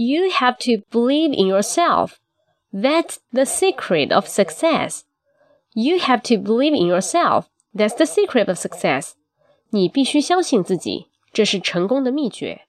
You have to believe in yourself. That's the secret of success. You have to believe in yourself. That's the secret of success. 你必须相信自己，这是成功的秘诀。